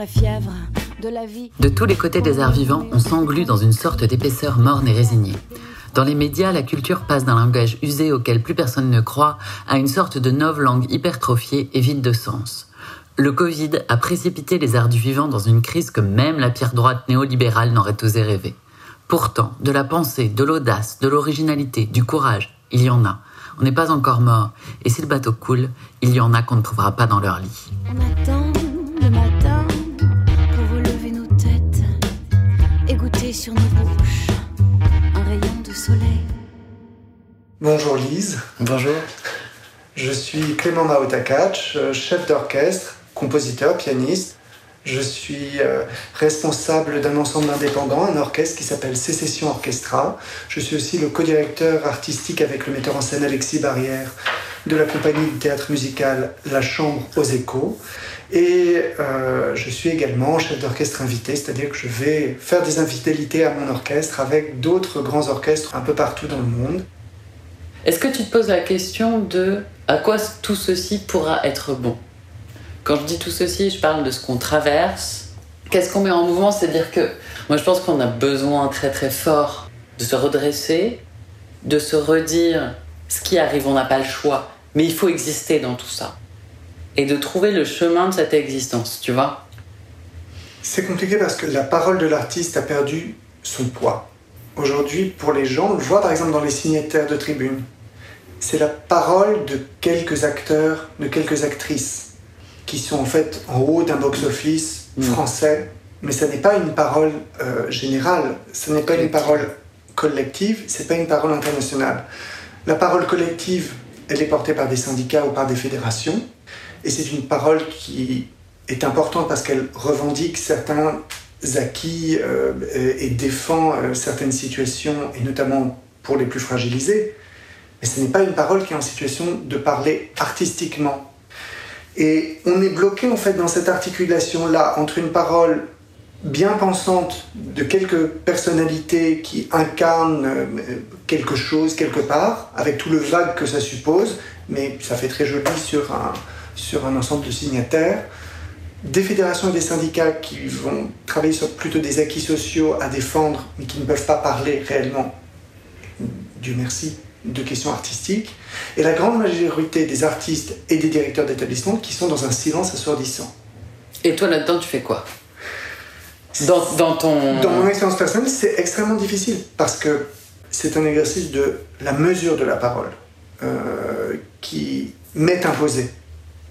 la fièvre de la vie. De tous les côtés des arts vivants, on s'englue dans une sorte d'épaisseur morne et résignée. Dans les médias, la culture passe d'un langage usé auquel plus personne ne croit à une sorte de langue hypertrophiée et vide de sens. Le Covid a précipité les arts du vivant dans une crise que même la pierre droite néolibérale n'aurait osé rêver. Pourtant, de la pensée, de l'audace, de l'originalité, du courage, il y en a. On n'est pas encore mort. Et si le bateau coule, il y en a qu'on ne trouvera pas dans leur lit. On attend sur nos bouches un rayon de soleil. Bonjour Lise. Bonjour. Je suis Clément Maotakac, chef d'orchestre, compositeur, pianiste. Je suis euh, responsable d'un ensemble indépendant, un orchestre qui s'appelle Sécession Orchestra. Je suis aussi le co-directeur artistique avec le metteur en scène Alexis Barrière de la compagnie de théâtre musical La Chambre aux Échos. Et euh, je suis également chef d'orchestre invité, c'est-à-dire que je vais faire des infidélités à mon orchestre avec d'autres grands orchestres un peu partout dans le monde. Est-ce que tu te poses la question de à quoi tout ceci pourra être bon? Quand je dis tout ceci, je parle de ce qu'on traverse. Qu'est-ce qu'on met en mouvement? C'est-à-dire que moi je pense qu'on a besoin très très fort de se redresser, de se redire ce qui arrive, on n'a pas le choix, mais il faut exister dans tout ça. Et de trouver le chemin de cette existence, tu vois C'est compliqué parce que la parole de l'artiste a perdu son poids. Aujourd'hui, pour les gens, on le voit par exemple dans les signataires de tribune, c'est la parole de quelques acteurs, de quelques actrices, qui sont en fait en haut d'un box-office mm. français, mais ce n'est pas une parole euh, générale, ce n'est pas une parole collective, c'est pas une parole internationale. La parole collective, elle est portée par des syndicats ou par des fédérations, et c'est une parole qui est importante parce qu'elle revendique certains acquis euh, et défend euh, certaines situations, et notamment pour les plus fragilisés. Mais ce n'est pas une parole qui est en situation de parler artistiquement. Et on est bloqué en fait dans cette articulation-là entre une parole bien pensante de quelques personnalités qui incarnent euh, quelque chose quelque part, avec tout le vague que ça suppose, mais ça fait très joli sur un, sur un ensemble de signataires, des fédérations et des syndicats qui vont travailler sur plutôt des acquis sociaux à défendre, mais qui ne peuvent pas parler réellement, Dieu merci, de questions artistiques, et la grande majorité des artistes et des directeurs d'établissements qui sont dans un silence assourdissant. Et toi là-dedans, tu fais quoi? Dans, dans, ton... Dans mon expérience personnelle, c'est extrêmement difficile parce que c'est un exercice de la mesure de la parole euh, qui m'est imposé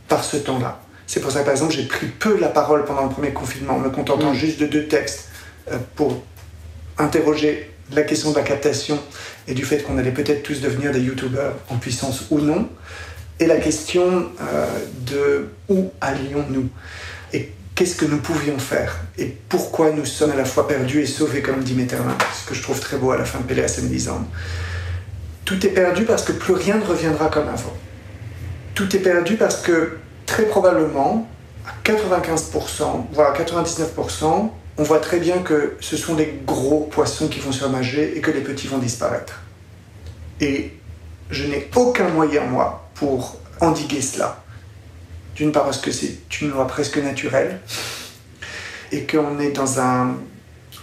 par ce temps-là. C'est pour ça que, par exemple, j'ai pris peu la parole pendant le premier confinement, en me contentant mm. juste de deux textes euh, pour interroger la question de la captation et du fait qu'on allait peut-être tous devenir des youtubeurs en puissance ou non, et la question euh, de où allions-nous et qu'est-ce que nous pouvions faire et pourquoi nous sommes à la fois perdus et sauvés, comme dit Metterlin, ce que je trouve très beau à la fin de Péléas Lisande. Tout est perdu parce que plus rien ne reviendra comme avant. Tout est perdu parce que très probablement, à 95%, voire à 99%, on voit très bien que ce sont les gros poissons qui vont surnager et que les petits vont disparaître. Et je n'ai aucun moyen, moi, pour endiguer cela. D'une part parce que c'est une loi presque naturelle et qu'on est dans un...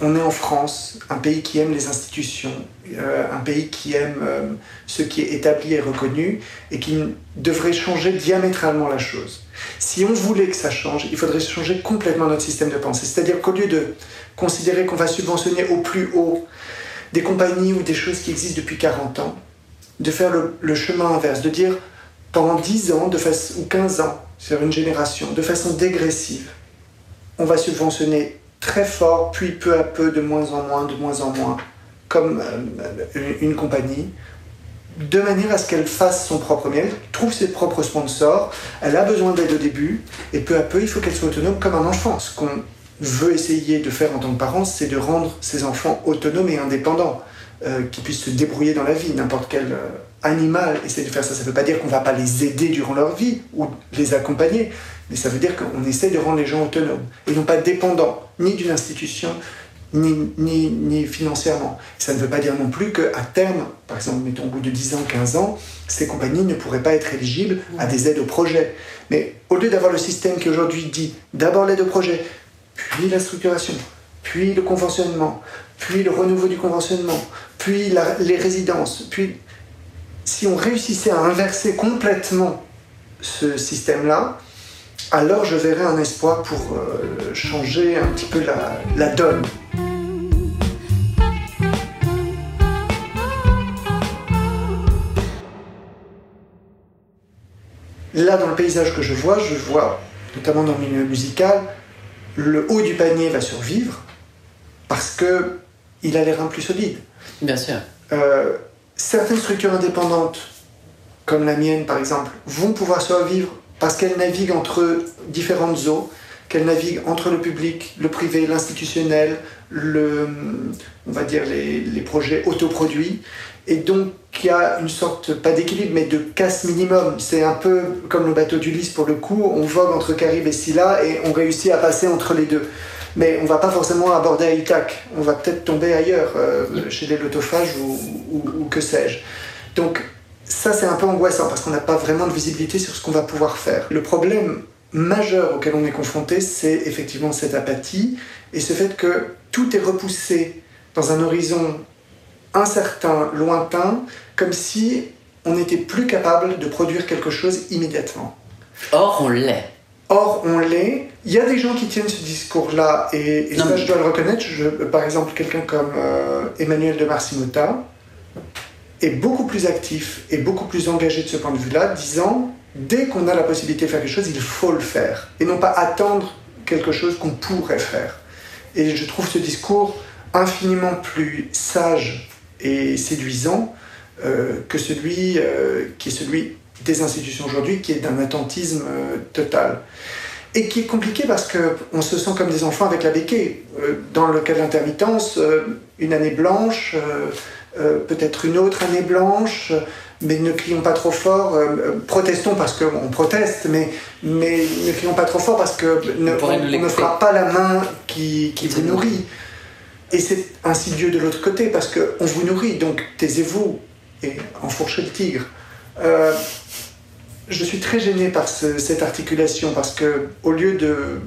On est en France, un pays qui aime les institutions, euh, un pays qui aime euh, ce qui est établi et reconnu et qui devrait changer diamétralement la chose. Si on voulait que ça change, il faudrait changer complètement notre système de pensée. C'est-à-dire qu'au lieu de considérer qu'on va subventionner au plus haut des compagnies ou des choses qui existent depuis 40 ans, de faire le, chemin inverse, de dire pendant 10 ans de ou 15 ans sur une génération, de façon dégressive, on va subventionner très fort, puis peu à peu, de moins en moins, de moins en moins, comme euh, une compagnie, de manière à ce qu'elle fasse son propre miel, trouve ses propres sponsors. Elle a besoin d'aide au début, et peu à peu, il faut qu'elle soit autonome comme un enfant. Ce qu'on veut essayer de faire en tant que parents, c'est de rendre ses enfants autonomes et indépendants, euh, qui puissent se débrouiller dans la vie. N'importe quel euh, animal essaie de faire ça. Ça ne veut pas dire qu'on ne va pas les aider durant leur vie ou les accompagner, mais ça veut dire qu'on essaie de rendre les gens autonomes et non pas dépendants ni d'une institution, ni, financièrement. Ça ne veut pas dire non plus qu'à terme, par exemple, mettons au bout de 10 ans, 15 ans, ces compagnies ne pourraient pas être éligibles à des aides au projet. Mais au lieu d'avoir le système qui aujourd'hui dit d'abord l'aide au projet, puis la structuration, puis le conventionnement, puis le renouveau du conventionnement, puis les résidences, puis si on réussissait à inverser complètement ce système-là, alors je verrais un espoir pour euh, changer un petit peu la, la donne. Là, dans le paysage que je vois, je vois, notamment dans le milieu musical, le haut du panier va survivre parce que il a les reins plus solides. Bien sûr. Euh, certaines structures indépendantes, comme la mienne par exemple, vont pouvoir survivre parce qu'elles naviguent entre différentes eaux, qu'elles naviguent entre le public, le privé, l'institutionnel, le, on va dire les, les projets autoproduits. Et donc, il y a une sorte, pas d'équilibre, mais de casse minimum. C'est un peu comme le bateau d'Ulysse pour le coup. On vogue entre Caribe et Scylla et on réussit à passer entre les deux. Mais on va pas forcément aborder Ithac. On va peut-être tomber ailleurs, euh, chez les lotophages ou, ou que sais-je. Donc, ça, c'est un peu angoissant parce qu'on n'a pas vraiment de visibilité sur ce qu'on va pouvoir faire. Le problème majeur auquel on est confronté, c'est effectivement cette apathie et ce fait que tout est repoussé dans un horizon incertain, lointain, comme si on n'était plus capable de produire quelque chose immédiatement. Or, on l'est. Or, on l'est. Il y a des gens qui tiennent ce discours-là, et, ça, je dois le reconnaître. Je, par exemple, quelqu'un comme euh, Emmanuel de Marcimota est beaucoup plus actif et beaucoup plus engagé de ce point de vue-là, disant dès qu'on a la possibilité de faire quelque chose, il faut le faire, et non pas attendre quelque chose qu'on pourrait faire. Et je trouve ce discours infiniment plus sage et séduisant euh, que celui euh, qui est celui des institutions aujourd'hui, qui est d'un attentisme euh, total. Et qui est compliqué parce qu'on se sent comme des enfants avec la béquille. dans le cas de l'intermittence, une année blanche, peut-être une autre année blanche, mais ne crions pas trop fort, protestons parce qu'on proteste, mais, mais ne crions pas trop fort parce que ne, on, ne fera pas la main qui, qui vous nourrit. Et c'est insidieux de l'autre côté parce qu'on vous nourrit, donc taisez-vous et enfourchez le tigre. Euh, je suis très gêné par cette articulation parce que au lieu de.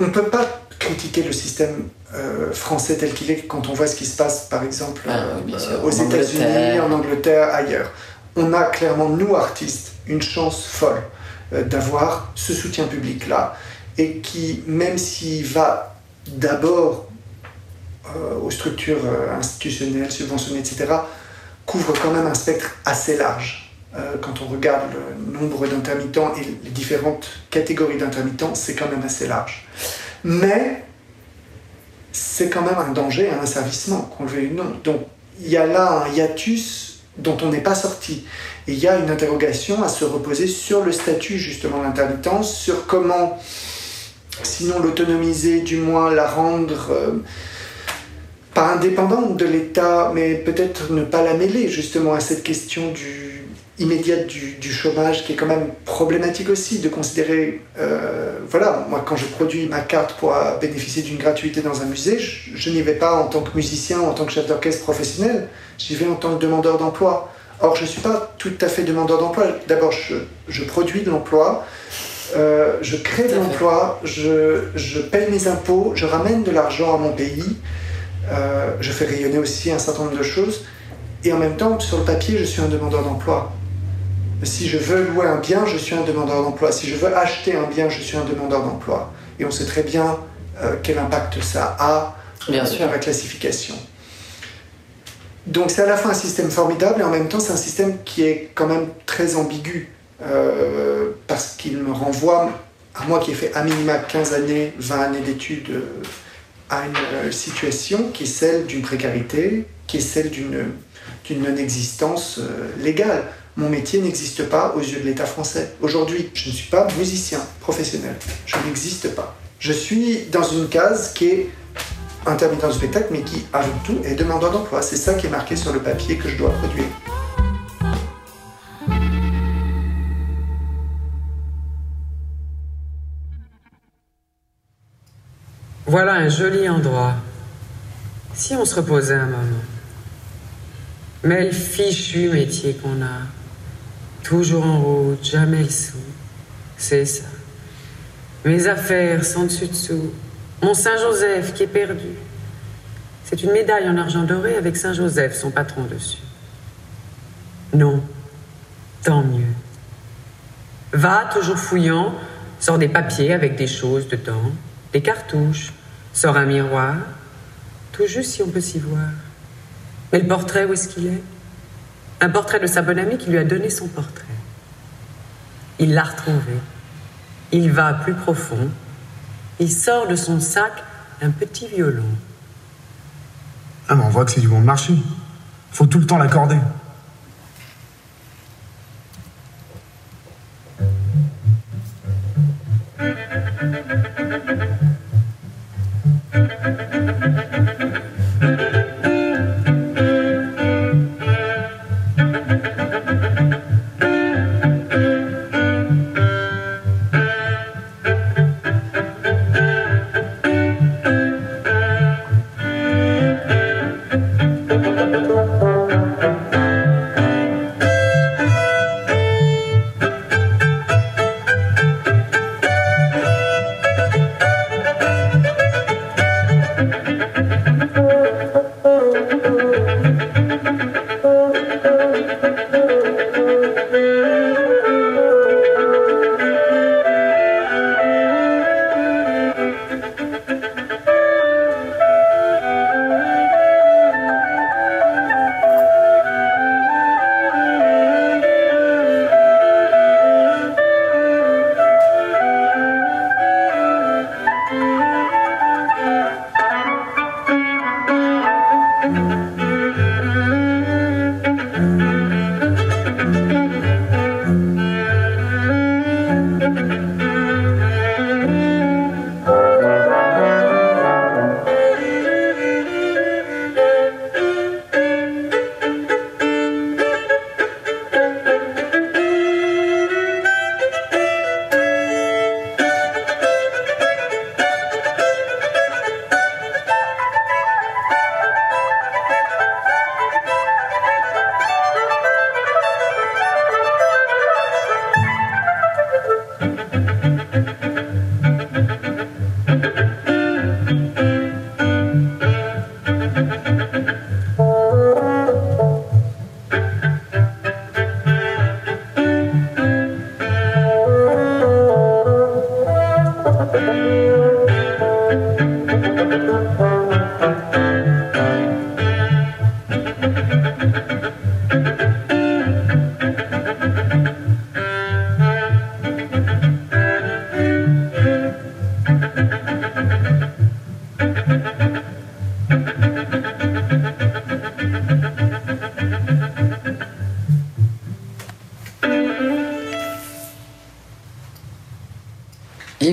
On ne peut pas critiquer le système euh, français tel qu'il est quand on voit ce qui se passe par exemple ah euh, aux États-Unis, en Angleterre, ailleurs. On a clairement, nous artistes, une chance folle d'avoir ce soutien public-là et qui, même s'il va d'abord euh, aux structures euh, institutionnelles, subventionnées, etc., couvre quand même un spectre assez large. Euh, quand on regarde le nombre d'intermittents et les différentes catégories d'intermittents, c'est quand même assez large. Mais c'est quand même un danger, un asservissement, qu'on le veuille ou non. Donc il y a là un hiatus dont on n'est pas sorti. Il y a une interrogation à se reposer sur le statut justement de l'intermittence, sur comment, sinon l'autonomiser, du moins la rendre pas indépendante de l'État, mais peut-être ne pas la mêler justement à cette question du, immédiate du, chômage qui est quand même problématique aussi de considérer, euh, voilà, moi quand je produis ma carte pour bénéficier d'une gratuité dans un musée, je, n'y vais pas en tant que musicien, en tant que chef d'orchestre professionnel, j'y vais en tant que demandeur d'emploi. Or, je ne suis pas tout à fait demandeur d'emploi. D'abord, je, produis de l'emploi, euh, je crée de l'emploi, je, je paye mes impôts, je ramène de l'argent à mon pays. Euh, je fais rayonner aussi un certain nombre de choses. Et en même temps, sur le papier, je suis un demandeur d'emploi. Si je veux louer un bien, je suis un demandeur d'emploi. Si je veux acheter un bien, je suis un demandeur d'emploi. Et on sait très bien euh, quel impact ça a bien sûr. la classification. Donc c'est à la fois un système formidable et en même temps c'est un système qui est quand même très ambigu euh, parce qu'il me renvoie, à moi qui ai fait à minima 15 années, 20 années d'études à une euh, situation qui est celle d'une précarité, qui est celle d'une non-existence euh, légale. Mon métier n'existe pas aux yeux de l'État français. Aujourd'hui, je ne suis pas musicien professionnel. Je n'existe pas. Je suis dans une case qui est intermittent du spectacle, mais qui, avant tout, est demandeur d'emploi. C'est ça qui est marqué sur le papier que je dois produire. Voilà un joli endroit. Si on se reposait un moment. Mais le fichu métier qu'on a. Toujours en route, jamais le sou. C'est ça. Mes affaires sans dessus-dessous. Mon Saint-Joseph qui est perdu. C'est une médaille en argent doré avec Saint-Joseph, son patron dessus. Non, tant mieux. Va, toujours fouillant, sort des papiers avec des choses dedans, des cartouches, sort un miroir, tout juste si on peut s'y voir. Mais le portrait, où est-ce qu'il est? Un portrait de sa bonne amie qui lui a donné son portrait. Il l'a retrouvé. Il va plus profond. Il sort de son sac un petit violon. Ah, mais on voit que c'est du bon marché. Faut tout le temps l'accorder.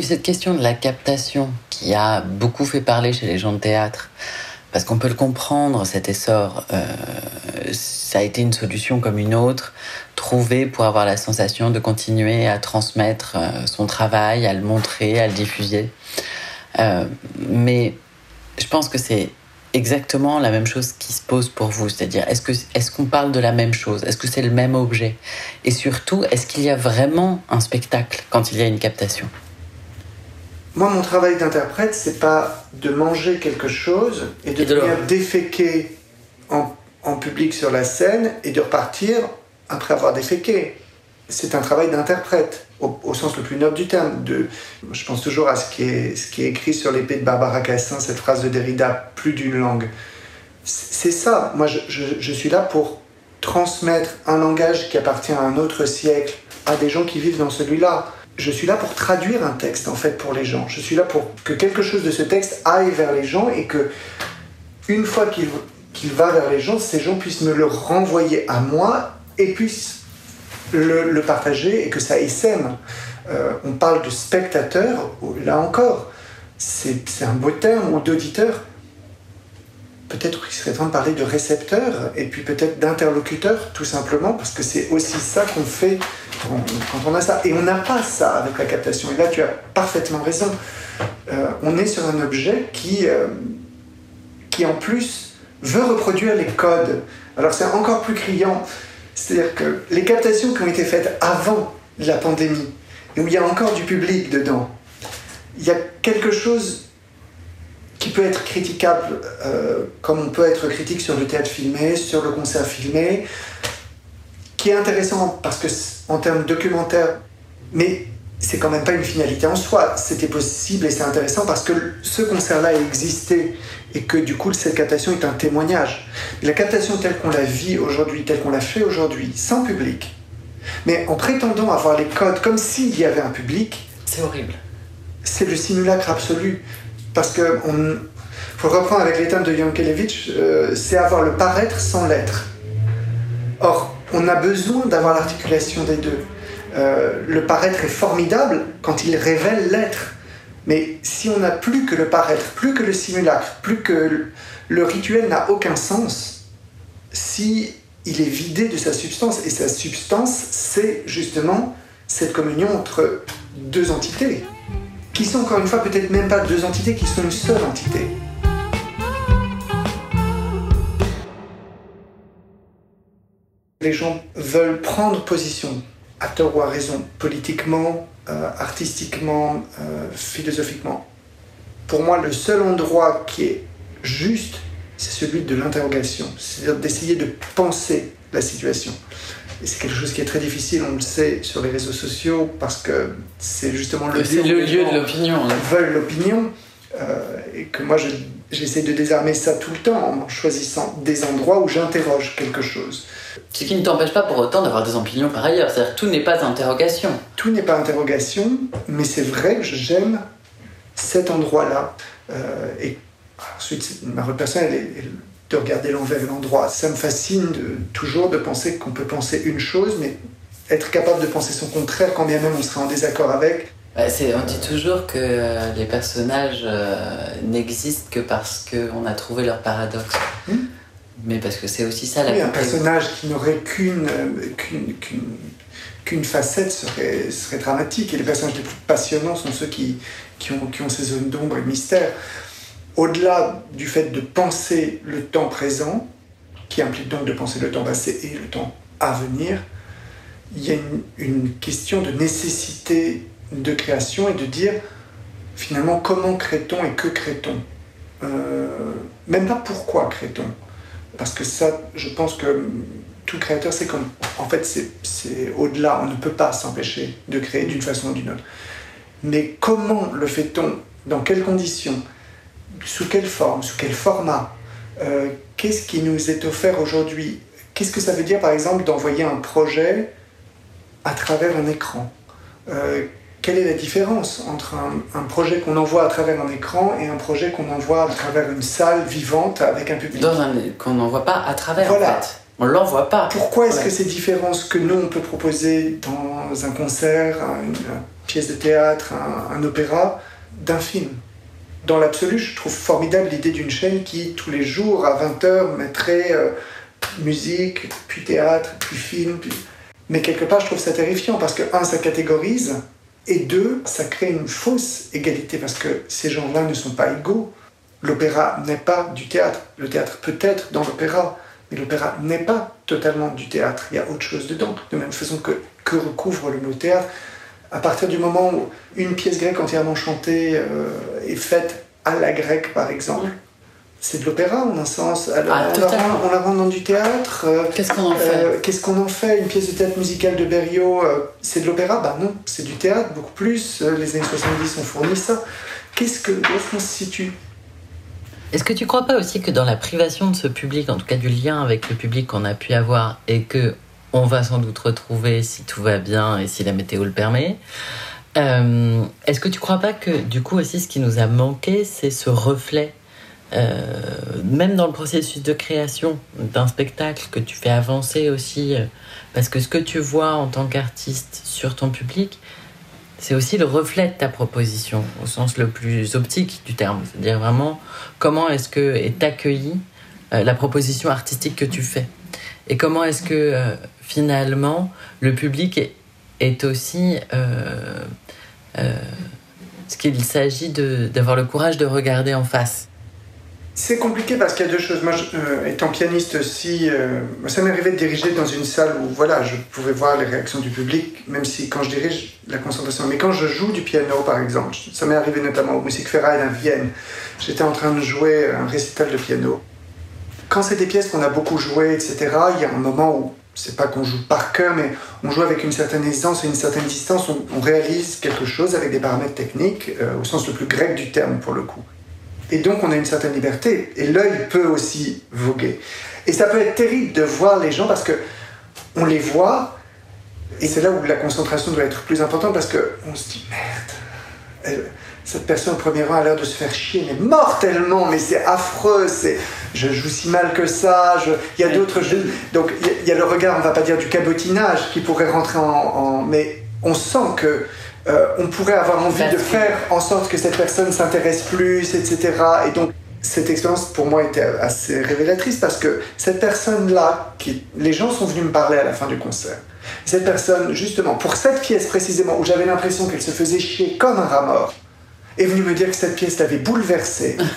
Cette question de la captation qui a beaucoup fait parler chez les gens de théâtre, parce qu'on peut le comprendre, cet essor, euh, ça a été une solution comme une autre, trouvée pour avoir la sensation de continuer à transmettre euh, son travail, à le montrer, à le diffuser. Euh, mais je pense que c'est exactement la même chose qui se pose pour vous, c'est-à-dire est-ce que est-ce qu'on parle de la même chose, est-ce que c'est le même objet, et surtout est-ce qu'il y a vraiment un spectacle quand il y a une captation? Moi, mon travail d'interprète, c'est pas de manger quelque chose et de, venir déféquer en, public sur la scène et de repartir après avoir déféqué. C'est un travail d'interprète, au, sens le plus noble du terme. De, je pense toujours à ce qui est, ce qui est écrit sur l'épée de Barbara Cassin, cette phrase de Derrida, plus d'une langue. C'est ça. Moi, je, je suis là pour transmettre un langage qui appartient à un autre siècle à des gens qui vivent dans celui-là je suis là pour traduire un texte en fait pour les gens. Je suis là pour que quelque chose de ce texte aille vers les gens et que une fois qu'il va vers les gens, ces gens puissent me le renvoyer à moi et puissent le, partager et que ça essaime. Euh, on parle de spectateur, là encore, c'est un beau terme, ou d'auditeur peut-être qu'il serait temps de parler de récepteur et puis peut-être d'interlocuteur, tout simplement, parce que c'est aussi ça qu'on fait quand on a ça. Et on n'a pas ça avec la captation. Et là, tu as parfaitement raison. Euh, on est sur un objet qui, euh, qui, en plus, veut reproduire les codes. Alors c'est encore plus criant. C'est-à-dire que les captations qui ont été faites avant la pandémie, et où il y a encore du public dedans, il y a quelque chose qui peut être critiquable, euh, comme on peut être critique sur le théâtre filmé, sur le concert filmé, qui est intéressant parce que en termes documentaires, mais c'est quand même pas une finalité en soi. C'était possible et c'est intéressant parce que ce concert-là a existé et que du coup cette captation est un témoignage. La captation telle qu'on la vit aujourd'hui, telle qu'on la fait aujourd'hui, sans public, mais en prétendant avoir les codes comme s'il y avait un public, c'est horrible. C'est le simulacre absolu parce que on, faut reprendre avec les termes de Yankelevitch, euh, c'est avoir le paraître sans l'être. Or, on a besoin d'avoir l'articulation des deux. Euh, le paraître est formidable quand il révèle l'être. Mais si on n'a plus que le paraître, plus que le simulacre, plus que le rituel n'a aucun sens, si il est vidé de sa substance, et sa substance, c'est justement cette communion entre deux entités, qui sont encore une fois peut-être même pas deux entités, qui sont une seule entité. Les gens veulent prendre position à tort ou à raison, politiquement, euh, artistiquement, euh, philosophiquement. Pour moi, le seul endroit qui est juste, c'est celui de l'interrogation, c'est-à-dire d'essayer de penser la situation. Et c'est quelque chose qui est très difficile, on le sait, sur les réseaux sociaux, parce que c'est justement le, lieu, le lieu de l'opinion. veulent l'opinion, euh, et que moi j'essaie de désarmer ça tout le temps en choisissant des endroits où j'interroge quelque chose. Ce qui ne t'empêche pas pour autant d'avoir des opinions par ailleurs. C'est-à-dire tout n'est pas interrogation. Tout n'est pas interrogation, mais c'est vrai que j'aime cet endroit-là. Euh, et ensuite, ma rôle personnelle est de regarder l'envers et l'endroit. Ça me fascine toujours de penser qu'on peut penser une chose, mais être capable de penser son contraire quand bien même on serait en désaccord avec. Bah, on dit toujours que euh, les personnages euh, n'existent que parce qu'on a trouvé leur paradoxe. Hmm mais parce que c'est aussi ça la oui, un personnage qui n'aurait qu'une qu'une facette serait, serait dramatique. Et les personnages les plus passionnants sont ceux qui, qui, ont, qui ont ces zones d'ombre et de mystère. Au-delà du fait de penser le temps présent, qui implique donc de penser le temps passé et le temps à venir, il y a une, question de nécessité de création et de dire finalement comment crée-on et que crée-on. Euh, même pas pourquoi crée-on parce que ça, je pense que tout créateur, c'est comme. En fait, c'est au-delà. On ne peut pas s'empêcher de créer d'une façon ou d'une autre. Mais comment le fait-on? Dans quelles conditions? Sous quelle forme Sous quel format euh, Qu'est-ce qui nous est offert aujourd'hui? Qu'est-ce que ça veut dire, par exemple, d'envoyer un projet à travers un écran? Euh, quelle est la différence entre un, projet qu'on envoie à travers un écran et un projet qu'on envoie à travers une salle vivante avec un public? Qu'on n'envoie pas à travers, voilà. en fait. On l'envoie pas. Pourquoi est-ce que ces différences que nous, on peut proposer dans un concert, une, pièce de théâtre, un, opéra, d'un film? Dans l'absolu, je trouve formidable l'idée d'une chaîne qui, tous les jours, à 20h, mettrait euh, musique, puis théâtre, puis film. Mais quelque part, je trouve ça terrifiant parce que, un, ça catégorise, et deux, ça crée une fausse égalité parce que ces gens-là ne sont pas égaux. L'opéra n'est pas du théâtre. Le théâtre peut être dans l'opéra, mais l'opéra n'est pas totalement du théâtre. Il y a autre chose dedans. De même façon que, que recouvre le mot théâtre. À partir du moment où une pièce grecque entièrement chantée euh, est faite à la grecque, par exemple, c'est de l'opéra en un sens. Ah, on, la rend, dans du théâtre. Euh, qu'est-ce qu'on en fait euh, Qu'est-ce qu'on en fait? Une pièce de théâtre musicale de Berriot, euh, c'est de l'opéra? Bah non, c'est du théâtre, beaucoup plus. les années 70 ont fourni ça. Qu'est-ce que, où se situe? Est-ce que tu crois pas aussi que dans la privation de ce public, en tout cas du lien avec le public qu'on a pu avoir et que on va sans doute retrouver si tout va bien et si la météo le permet, est-ce que tu crois pas que du coup aussi ce qui nous a manqué, c'est ce reflet euh, même dans le processus de création d'un spectacle que tu fais avancer aussi, euh, parce que ce que tu vois en tant qu'artiste sur ton public, c'est aussi le reflet de ta proposition, au sens le plus optique du terme. C'est-à-dire vraiment comment est-ce que est accueillie euh, la proposition artistique que tu fais? Et comment est-ce que finalement le public est, aussi ce qu'il s'agit d'avoir le courage de regarder en face C'est compliqué parce qu'il y a deux choses. Moi, euh, étant pianiste aussi, euh, ça m'est arrivé de diriger dans une salle où voilà, je pouvais voir les réactions du public, même si quand je dirige, la concentration. Mais quand je joue du piano, par exemple, ça m'est arrivé notamment au Musikverein à Vienne. J'étais en train de jouer un récital de piano. Quand c'est des pièces qu'on a beaucoup jouées, etc., il y a un moment où c'est pas qu'on joue par cœur, mais on joue avec une certaine aisance et une certaine distance. On, réalise quelque chose avec des paramètres techniques, euh, au sens le plus grec du terme pour le coup. Et donc on a une certaine liberté. Et l'œil peut aussi voguer. Et ça peut être terrible de voir les gens parce que on les voit. Et c'est là où la concentration doit être plus importante parce qu'on se dit merde. Cette personne au premier rang a l'air de se faire chier, mais mortellement, mais c'est affreux, c'est, je joue si mal que ça, il y a d'autres jeux. Donc il y, a le regard, on va pas dire du cabotinage qui pourrait rentrer en mais on sent que euh, on pourrait avoir envie de faire en sorte que cette personne s'intéresse plus, etc. Et donc, cette expérience pour moi était assez révélatrice parce que cette personne-là, les gens sont venus me parler à la fin du concert. Cette personne, justement, pour cette pièce précisément, où j'avais l'impression qu'elle se faisait chier comme un rat mort, est venue me dire que cette pièce l'avait bouleversée.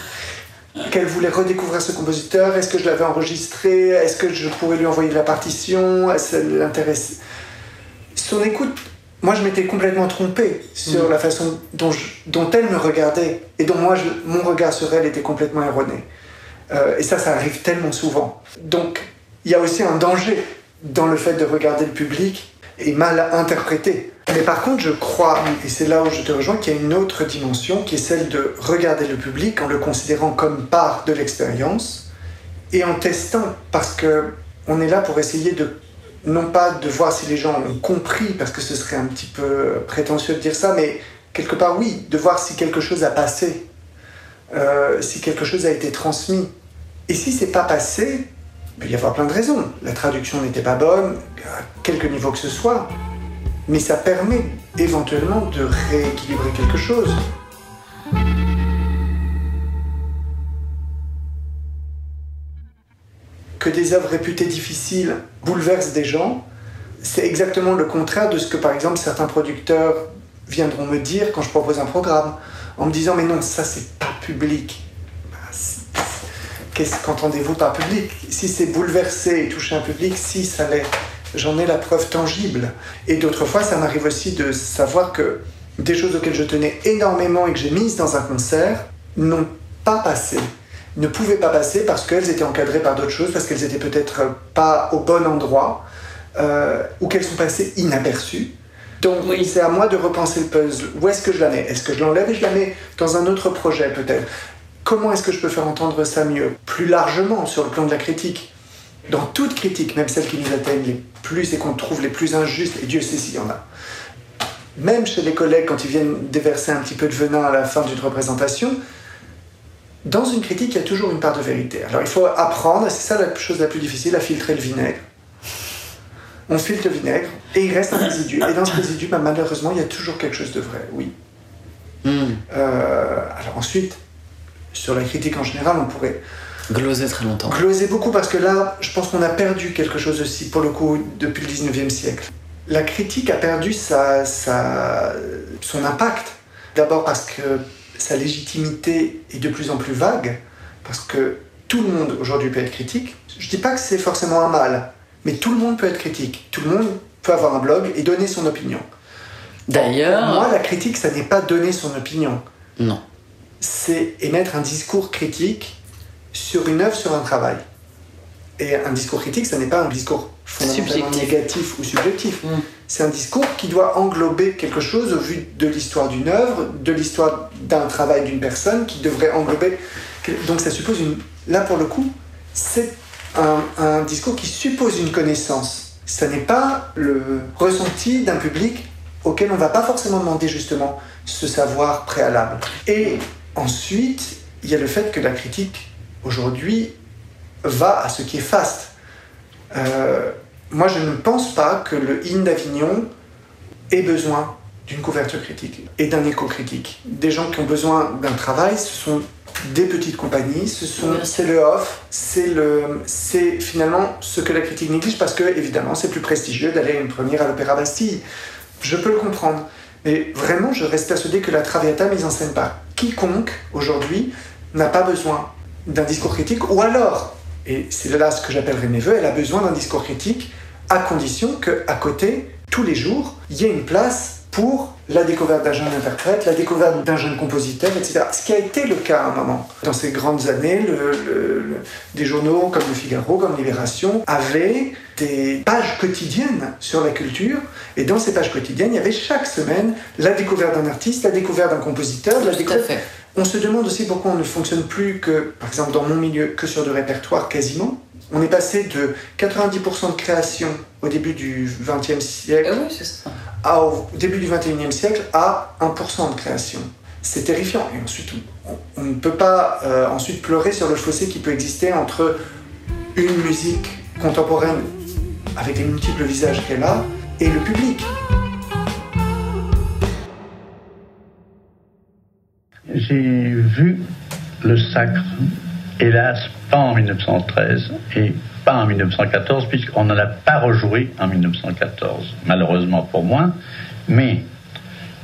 qu'elle voulait redécouvrir ce compositeur, est-ce que je l'avais enregistré, est-ce que je pourrais lui envoyer de la partition, est-ce que l'intéresse? Son écoute moi, je m'étais complètement trompé sur mm. la façon dont, dont, elle me regardait et dont moi, mon regard sur elle était complètement erroné. Euh, et ça, ça arrive tellement souvent. Donc, il y a aussi un danger dans le fait de regarder le public et mal interpréter. Mais par contre, je crois, et c'est là où je te rejoins, qu'il y a une autre dimension qui est celle de regarder le public en le considérant comme part de l'expérience et en testant, parce que on est là pour essayer de non pas de voir si les gens ont compris, parce que ce serait un petit peu prétentieux de dire ça, mais quelque part oui, de voir si quelque chose a passé, euh, si quelque chose a été transmis. Et si c'est pas passé, il peut y avoir plein de raisons. La traduction n'était pas bonne, à quelque niveau que ce soit, mais ça permet éventuellement de rééquilibrer quelque chose. que des œuvres réputées difficiles bouleversent des gens, c'est exactement le contraire de ce que par exemple certains producteurs viendront me dire quand je propose un programme, en me disant mais non, ça c'est pas public. Qu'est-ce qu'entendez-vous par public? Si c'est bouleversé et toucher un public, si ça l'est, j'en ai la preuve tangible. Et d'autres fois, ça m'arrive aussi de savoir que des choses auxquelles je tenais énormément et que j'ai mises dans un concert n'ont pas passé ne pouvaient pas passer parce qu'elles étaient encadrées par d'autres choses, parce qu'elles étaient peut-être pas au bon endroit, euh, ou qu'elles sont passées inaperçues. Donc oui. c'est à moi de repenser le puzzle. Où est-ce que je la mets? Est-ce que je l'enlève et je la mets dans un autre projet peut-être? Comment est-ce que je peux faire entendre ça mieux Plus largement sur le plan de la critique. Dans toute critique, même celles qui nous atteignent les plus et qu'on trouve les plus injustes, et Dieu sait s'il y en a. Même chez les collègues, quand ils viennent déverser un petit peu de venin à la fin d'une représentation, dans une critique, il y a toujours une part de vérité. Alors il faut apprendre, et c'est ça la chose la plus difficile, à filtrer le vinaigre. On filtre le vinaigre et il reste un résidu. Et dans ce résidu, bah, malheureusement, il y a toujours quelque chose de vrai, oui. Hmm. Euh, alors ensuite, sur la critique en général, on pourrait... Gloser très longtemps. Gloser beaucoup parce que là, je pense qu'on a perdu quelque chose aussi, pour le coup, depuis le 19e siècle. La critique a perdu sa, sa, son impact. D'abord parce que sa légitimité est de plus en plus vague, parce que tout le monde aujourd'hui peut être critique. Je ne dis pas que c'est forcément un mal, mais tout le monde peut être critique. Tout le monde peut avoir un blog et donner son opinion. D'ailleurs. Moi, la critique, ça n'est pas donner son opinion. Non. C'est émettre un discours critique sur une œuvre, sur un travail. Et un discours critique, ça n'est pas un discours fondamentalement négatif ou subjectif. Mm. C'est un discours qui doit englober quelque chose au vu de l'histoire d'une œuvre, de l'histoire d'un travail d'une personne, qui devrait englober. Donc ça suppose une. Là pour le coup, c'est un, un discours qui suppose une connaissance. Ce n'est pas le ressenti d'un public auquel on ne va pas forcément demander justement ce savoir préalable. Et ensuite, il y a le fait que la critique, aujourd'hui, va à ce qui est faste. Euh, moi, je ne pense pas que le hymne d'Avignon ait besoin d'une couverture critique et d'un écho critique. Des gens qui ont besoin d'un travail, ce sont des petites compagnies, ce sont, c'est le off, c'est le, c'est finalement ce que la critique néglige parce que évidemment c'est plus prestigieux d'aller à une première à l'Opéra Bastille. Je peux le comprendre, mais vraiment je reste persuadé que la Traviata mise en scène par quiconque aujourd'hui n'a pas besoin d'un discours critique, ou alors, et c'est là ce que j'appellerais mes voeux, elle a besoin d'un discours critique à condition qu'à côté, tous les jours, il y ait une place pour la découverte d'un jeune interprète, la découverte d'un jeune compositeur, etc. Ce qui a été le cas à un moment. Dans ces grandes années, des journaux comme Le Figaro, comme Libération, avaient des pages quotidiennes sur la culture. Et dans ces pages quotidiennes, il y avait chaque semaine la découverte d'un artiste, la découverte d'un compositeur, la découverte... On se demande aussi pourquoi on ne fonctionne plus que, par exemple dans mon milieu, que sur du répertoire quasiment. On est passé de 90% de création au début du XXe siècle ah au début du XXIe siècle à 1% de création. C'est terrifiant. Et ensuite, on, ne peut pas euh, ensuite pleurer sur le fossé qui peut exister entre une musique contemporaine avec les multiples visages qu'elle a et le public. J'ai vu le sacre, hélas, pas en 1913 et pas en 1914, puisqu'on n'en a pas rejoué en 1914, malheureusement pour moi. Mais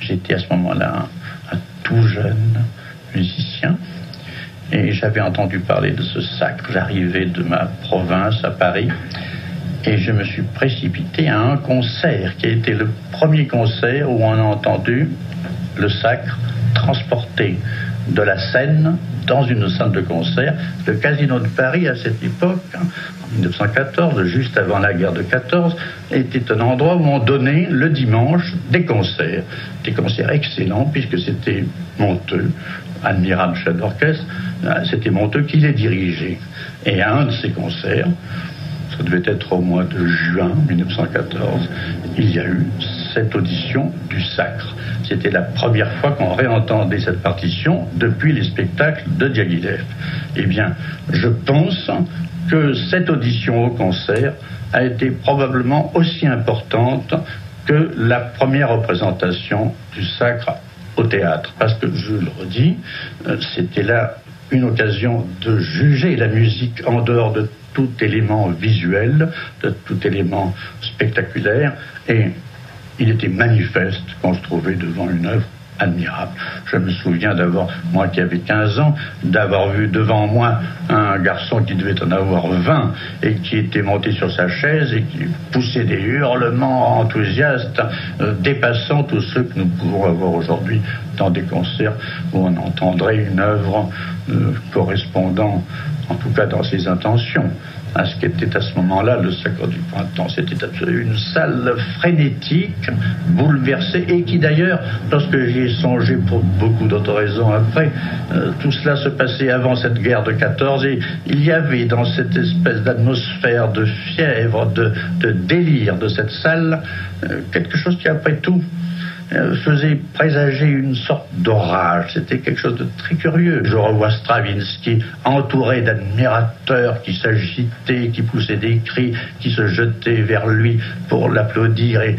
j'étais à ce moment-là un, tout jeune musicien et j'avais entendu parler de ce sacre. J'arrivais de ma province à Paris et je me suis précipité à un concert qui a été le premier concert où on a entendu le sacre transporté de la scène dans une salle de concert. Le Casino de Paris, à cette époque, hein, en 1914, juste avant la guerre de 14, était un endroit où on donnait le dimanche des concerts. Des concerts excellents, puisque c'était Monteux, admirable chef d'orchestre, euh, c'était Monteux qui les dirigeait. Et à un de ces concerts, ça devait être au mois de juin 1914, il y a eu cette audition du sacre. C'était la première fois qu'on réentendait cette partition depuis les spectacles de Diaghilev. Eh bien, je pense que cette audition au concert a été probablement aussi importante que la première représentation du sacre au théâtre. Parce que, je le redis, euh, c'était là une occasion de juger la musique en dehors de tout élément visuel, de tout élément spectaculaire. Et il était manifeste qu'on se trouvait devant une œuvre admirable. Je me souviens d'avoir, moi qui avais 15 ans, d'avoir vu devant moi un garçon qui devait en avoir 20 et qui était monté sur sa chaise et qui poussait des hurlements enthousiastes, euh, dépassant tous ceux que nous pouvons avoir aujourd'hui dans des concerts où on entendrait une œuvre euh, correspondant, en tout cas dans ses intentions, à ce qu'était à ce moment-là le Sacre du Printemps. C'était une salle frénétique, bouleversée, et qui d'ailleurs, lorsque j'y ai songé pour beaucoup d'autres raisons après, euh, tout cela se passait avant cette guerre de 14, et il y avait dans cette espèce d'atmosphère de fièvre, de, délire de cette salle, euh, quelque chose qui, après tout, faisait présager une sorte d'orage. C'était quelque chose de très curieux. Je revois Stravinsky entouré d'admirateurs qui s'agitaient, qui poussaient des cris, qui se jetaient vers lui pour l'applaudir. Et,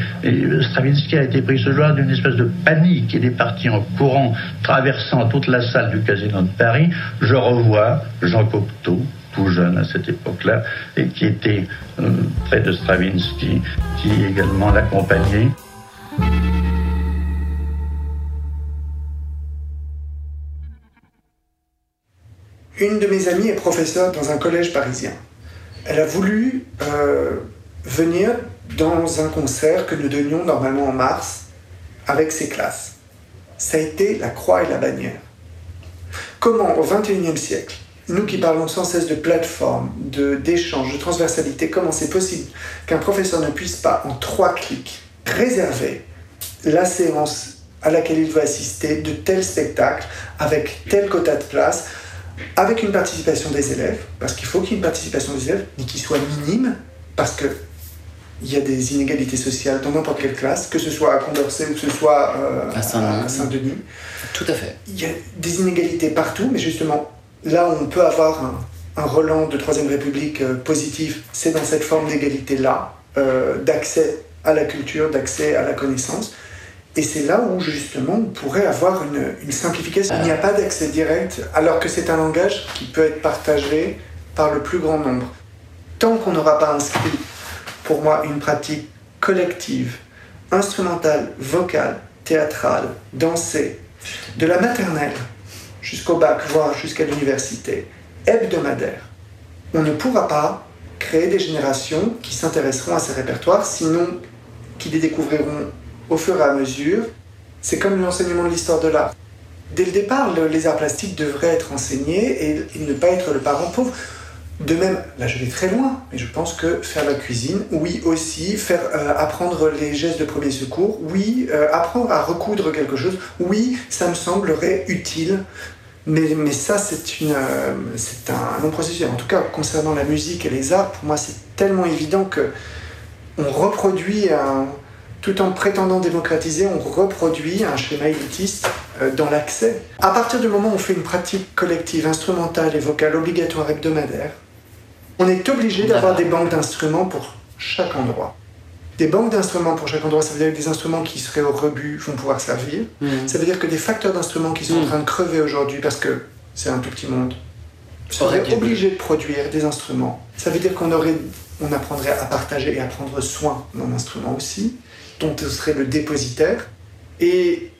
Stravinsky a été pris ce jour d'une espèce de panique. Il est parti en courant, traversant toute la salle du Casino de Paris. Je revois Jean Cocteau, tout jeune à cette époque-là, et qui était euh, près de Stravinsky, qui également l'accompagnait. Une de mes amies est professeure dans un collège parisien. Elle a voulu euh, venir dans un concert que nous donnions normalement en mars avec ses classes. Ça a été la croix et la bannière. Comment, au XXIe siècle, nous qui parlons sans cesse de plateforme, d'échange, de, de transversalité, comment c'est possible qu'un professeur ne puisse pas, en trois clics, réserver la séance à laquelle il veut assister de tel spectacle, avec tel quota de place, avec une participation des élèves, parce qu'il faut qu'il y ait une participation des élèves, mais qui soit minime, parce que il y a des inégalités sociales dans n'importe quelle classe, que ce soit à Condorcet ou que ce soit euh, à Saint-Denis. Tout à fait. Il y a des inégalités partout, mais justement, là où on peut avoir un, un Roland de Troisième République euh, positif, c'est dans cette forme d'égalité-là, euh, d'accès à la culture, d'accès à la connaissance. Et c'est là où justement on pourrait avoir une, simplification. Il n'y a pas d'accès direct alors que c'est un langage qui peut être partagé par le plus grand nombre. Tant qu'on n'aura pas inscrit pour moi une pratique collective, instrumentale, vocale, théâtrale, dansée, de la maternelle jusqu'au bac, voire jusqu'à l'université, hebdomadaire. On ne pourra pas créer des générations qui s'intéresseront à ces répertoires, sinon qui les découvriront au fur et à mesure. C'est comme l'enseignement de l'histoire de l'art. Dès le départ, le- les arts plastiques devraient être enseignés et, ne pas être le parent pauvre. De même, là je vais très loin, mais je pense que faire la cuisine, oui aussi, faire euh, apprendre les gestes de premier secours, oui, euh, apprendre à recoudre quelque chose, oui, ça me semblerait utile. Mais, mais ça, euh, c'est un long processus. En tout cas, concernant la musique et les arts, pour moi, c'est tellement évident que on reproduit un, tout en prétendant démocratiser, on reproduit un schéma élitiste euh, dans l'accès. À partir du moment où on fait une pratique collective, instrumentale et vocale obligatoire hebdomadaire, on est obligé d'avoir des banques d'instruments pour chaque endroit. Des banques d'instruments pour chaque endroit, ça veut dire que des instruments qui seraient au rebut vont pouvoir servir. Mhm. Ça veut dire que des facteurs d'instruments qui sont en Mm. train de crever aujourd'hui parce que c'est un tout petit monde, seraient obligés de produire des instruments. Ça veut dire qu'on aurait, on apprendrait à partager et à prendre soin d'un instrument aussi, dont on serait le dépositaire. Et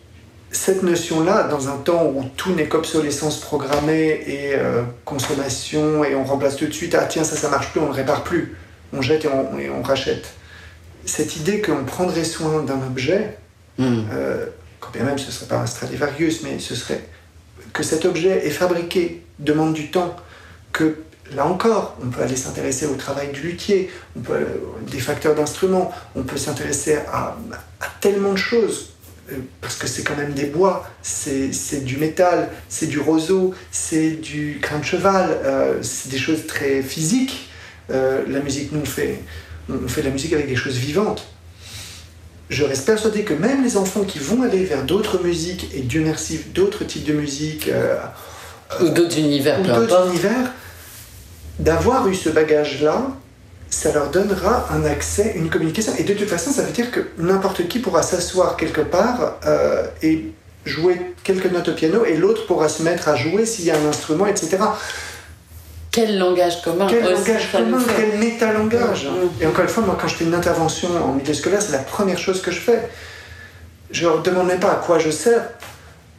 cette notion-là, dans un temps où tout n'est qu'obsolescence programmée et euh, consommation, et on remplace tout de suite, ah tiens, ça, ça marche plus, on ne répare plus, on jette et on, et on rachète. Cette idée qu'on prendrait soin d'un objet, Mhm. euh, quand bien même ce ne serait pas un Stradivarius, mais ce serait que cet objet est fabriqué, demande du temps, que là encore, on peut aller s'intéresser au travail du luthier, on peut, euh, des facteurs d'instruments, on peut s'intéresser à, à tellement de choses, euh, parce que c'est quand même des bois, c'est du métal, c'est du roseau, c'est du crin de cheval, euh, c'est des choses très physiques. Euh, la musique, nous, on fait, on fait de la musique avec des choses vivantes je reste persuadé que même les enfants qui vont aller vers d'autres musiques, et Dieu merci, d'autres types de musique, euh, Ou d'autres univers, ou peu d'autres importe. univers, d'avoir eu ce bagage-là, ça leur donnera un accès, une communication. Et de toute façon, ça veut dire que n'importe qui pourra s'asseoir quelque part euh, et jouer quelques notes au piano, et l'autre pourra se mettre à jouer s'il y a un instrument, etc. Quel langage commun Quel aussi, langage commun, quel métalangage. Et encore une fois, moi, quand je fais une intervention en milieu scolaire, c'est la première chose que je fais. Je leur demande même pas à quoi je sers.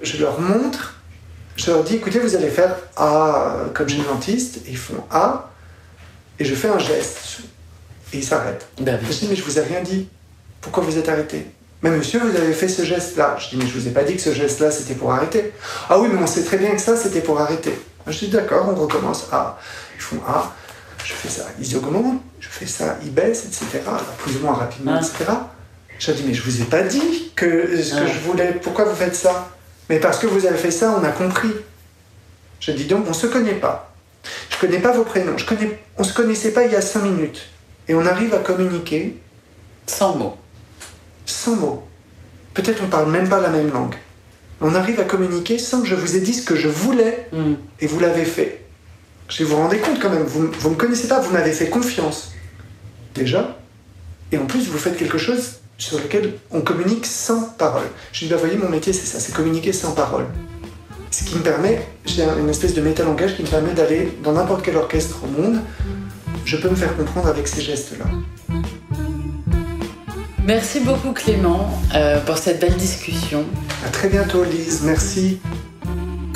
Je leur montre. Je leur dis, écoutez, vous allez faire A euh, comme chez le dentiste. Et ils font A. Et je fais un geste. Et ils s'arrêtent. Bah Je dis, mais je vous ai rien dit. Pourquoi vous êtes arrêté? Mais monsieur, vous avez fait ce geste-là. Je dis, mais je vous ai pas dit que ce geste-là, c'était pour arrêter. Ah oui, mais on sait très bien que ça, c'était pour arrêter. Je dis, d'accord, on recommence. A. Ils font A. Je fais ça isogommande. Je fais ça baisse, etc. Alors, plus ou moins rapidement, Ah. etc. Je dis, mais je vous ai pas dit que ce que Ah. je voulais. Pourquoi vous faites ça? Mais parce que vous avez fait ça, on a compris. Je dis donc, on se connaît pas. Je connais pas vos prénoms. Je connais, on se connaissait pas il y a cinq minutes. Et on arrive à communiquer Sans mots. sans mots. Peut-être on parle même pas la même langue. On arrive à communiquer sans que je vous ai dit ce que je voulais Mhm. et vous l'avez fait. Je vous vous rendez compte quand même, vous ne me connaissez pas, vous m'avez fait confiance. Déjà. Et en plus, vous faites quelque chose sur lequel on communique sans parole. Je dis, bah voyez, mon métier, c'est ça, c'est communiquer sans parole. Ce qui me permet, j'ai un- une espèce de métalangage qui me permet d'aller dans n'importe quel orchestre au monde. Je peux me faire comprendre avec ces gestes-là. Merci beaucoup Clément euh, pour cette belle discussion. À très bientôt, Lise. Merci.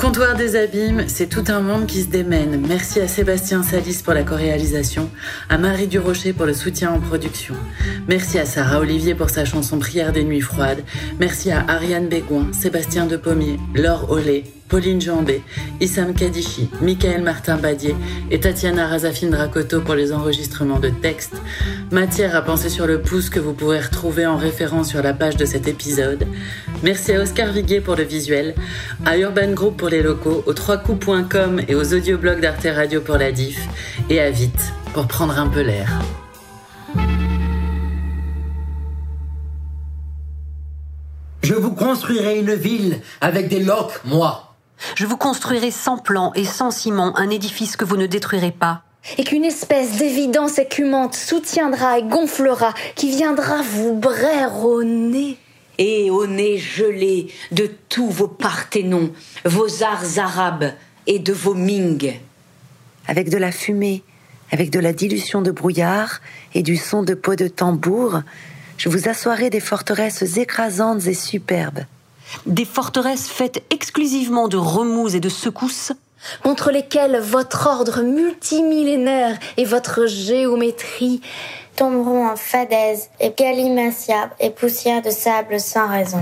Comptoir des Abîmes, c'est tout un monde qui se démène. Merci à Sébastien Salis pour la co-réalisation, à Marie Durocher pour le soutien en production. Merci à Sarah Olivier pour sa chanson Prière des nuits froides. Merci à Ariane Bégouin, Sébastien Depommier, Laure Ollet, Pauline Jambé, Issam Kadichi, Michael Martin Badier et Tatiana Razafine Dracoto pour les enregistrements de textes. Matière à penser sur le pouce que vous pourrez retrouver en référence sur la page de cet épisode. Merci à Oscar Viguier pour le visuel, à Urban Group pour les locaux, au 3coups.com et aux audioblogs d'Arte Radio pour la diff, et à Vite pour prendre un peu l'air. Je vous construirai une ville avec des loques, moi. Je vous construirai sans plan et sans ciment un édifice que vous ne détruirez pas. Et qu'une espèce d'évidence écumante soutiendra et gonflera, qui viendra vous braire au nez. et au nez gelé de tous vos parthénons, vos arts arabes et de vos Ming. Avec de la fumée, avec de la dilution de brouillard et du son de peau de tambour, je vous assoirai des forteresses écrasantes et superbes. Des forteresses faites exclusivement de remous et de secousses, contre lesquels votre ordre multimillénaire et votre géométrie tomberont en fadaise et galimatia et poussière de sable sans raison.